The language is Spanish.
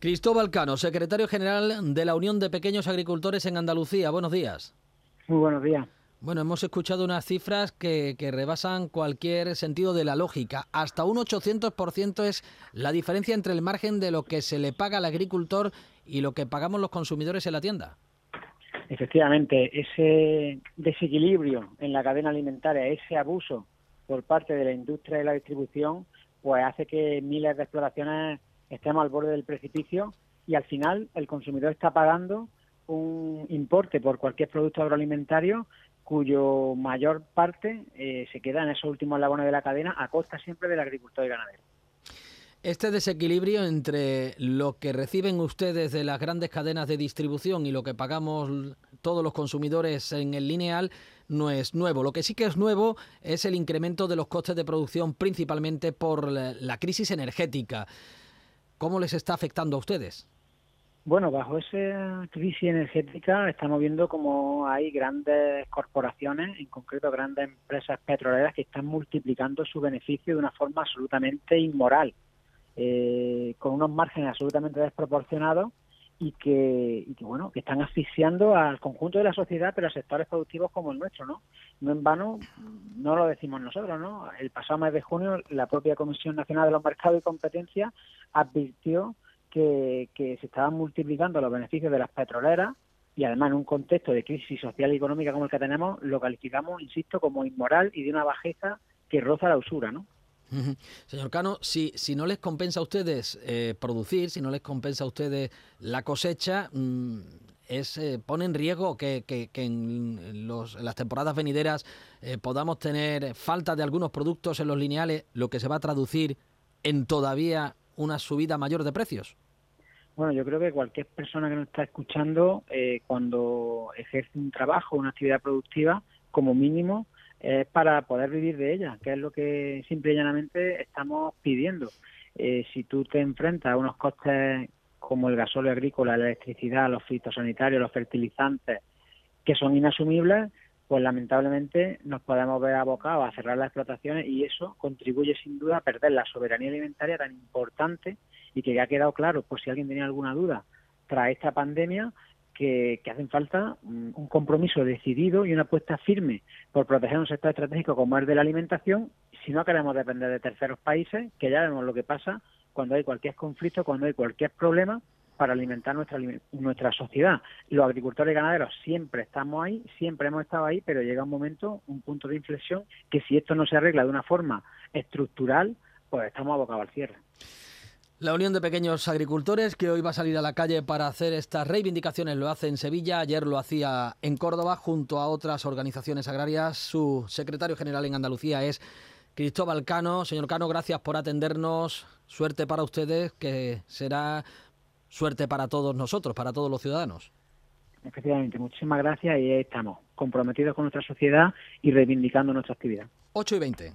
Cristóbal Cano, secretario general de la Unión de Pequeños Agricultores en Andalucía. Buenos días. Muy buenos días. Bueno, hemos escuchado unas cifras que, rebasan cualquier sentido de la lógica. Hasta un 800% es la diferencia entre el margen de lo que se le paga al agricultor y lo que pagamos los consumidores en la tienda. Efectivamente, ese desequilibrio en la cadena alimentaria, ese abuso por parte de la industria de la distribución, pues hace que miles de explotaciones estemos al borde del precipicio y al final el consumidor está pagando un importe por cualquier producto agroalimentario cuyo mayor parte eh, se queda en esos últimos eslabones de la cadena a costa siempre del agricultor y ganadero. Este desequilibrio entre lo que reciben ustedes de las grandes cadenas de distribución y lo que pagamos todos los consumidores en el lineal no es nuevo. Lo que sí que es nuevo es el incremento de los costes de producción, principalmente por la crisis energética. ¿Cómo les está afectando a ustedes? Bueno, bajo esa crisis energética estamos viendo como hay grandes corporaciones, en concreto grandes empresas petroleras, que están multiplicando su beneficio de una forma absolutamente inmoral, eh, con unos márgenes absolutamente desproporcionados y que, y que, bueno que están asfixiando al conjunto de la sociedad pero a sectores productivos como el nuestro no no en vano no lo decimos nosotros no el pasado mes de junio la propia Comisión Nacional de los Mercados y Competencia advirtió que, que se estaban multiplicando los beneficios de las petroleras y además en un contexto de crisis social y económica como el que tenemos lo calificamos insisto como inmoral y de una bajeza que roza la usura no Señor Cano, si, si no les compensa a ustedes eh, producir, si no les compensa a ustedes la cosecha, mm, es, eh, pone en riesgo que, en, las temporadas venideras eh, podamos tener falta de algunos productos en los lineales, lo que se va a traducir en todavía una subida mayor de precios. Bueno, yo creo que cualquier persona que nos está escuchando, cuando ejerce un trabajo, una actividad productiva, como mínimo, es para poder vivir de ella, que es lo que simple y llanamente estamos pidiendo. Eh, si tú te enfrentas a unos costes como el gasóleo agrícola, la electricidad, los fitosanitarios, los fertilizantes, que son inasumibles, pues lamentablemente nos podemos ver abocados a cerrar las explotaciones y eso contribuye sin duda a perder la soberanía alimentaria tan importante y que ya ha quedado claro, por si alguien tenía alguna duda, tras esta pandemia, que, hacen falta un compromiso decidido y una apuesta firme por proteger un sector estratégico como el de la alimentación, si no queremos depender de terceros países, que ya vemos lo que pasa cuando hay cualquier conflicto, cuando hay cualquier problema para alimentar nuestra, nuestra sociedad. Los agricultores y ganaderos siempre estamos ahí, siempre hemos estado ahí, pero llega un momento, un punto de inflexión, que si esto no se arregla de una forma estructural, pues estamos abocados al cierre. La Unión de Pequeños Agricultores, que hoy va a salir a la calle para hacer estas reivindicaciones, lo hace en Sevilla, ayer lo hacía en Córdoba, junto a otras organizaciones agrarias. Su secretario general en Andalucía es Cristóbal Cano. Señor Cano, gracias por atendernos. Suerte para ustedes, que será suerte para todos nosotros, para todos los ciudadanos. Efectivamente, muchísimas gracias y ahí estamos, comprometidos con nuestra sociedad y reivindicando nuestra actividad. 8 y 20.